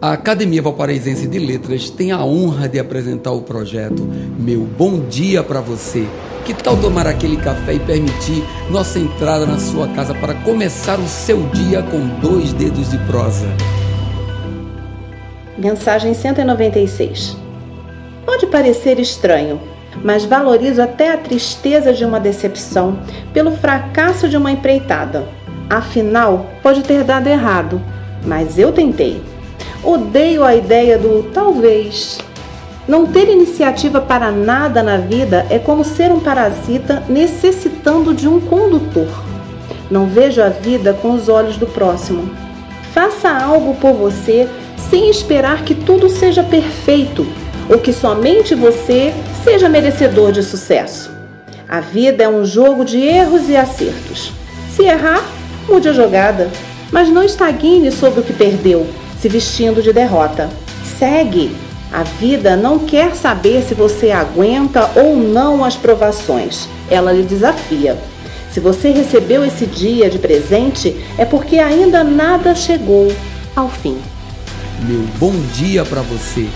A Academia Valparaísense de Letras tem a honra de apresentar o projeto Meu Bom Dia para Você. Que tal tomar aquele café e permitir nossa entrada na sua casa para começar o seu dia com dois dedos de prosa? Mensagem 196. Pode parecer estranho, mas valorizo até a tristeza de uma decepção pelo fracasso de uma empreitada. Afinal, pode ter dado errado, mas eu tentei. Odeio a ideia do talvez. Não ter iniciativa para nada na vida é como ser um parasita necessitando de um condutor. Não vejo a vida com os olhos do próximo. Faça algo por você sem esperar que tudo seja perfeito ou que somente você seja merecedor de sucesso. A vida é um jogo de erros e acertos. Se errar, mude a jogada, mas não estagne sobre o que perdeu se vestindo de derrota. Segue! A vida não quer saber se você aguenta ou não as provações. Ela lhe desafia. Se você recebeu esse dia de presente, é porque ainda nada chegou ao fim. Meu bom dia para você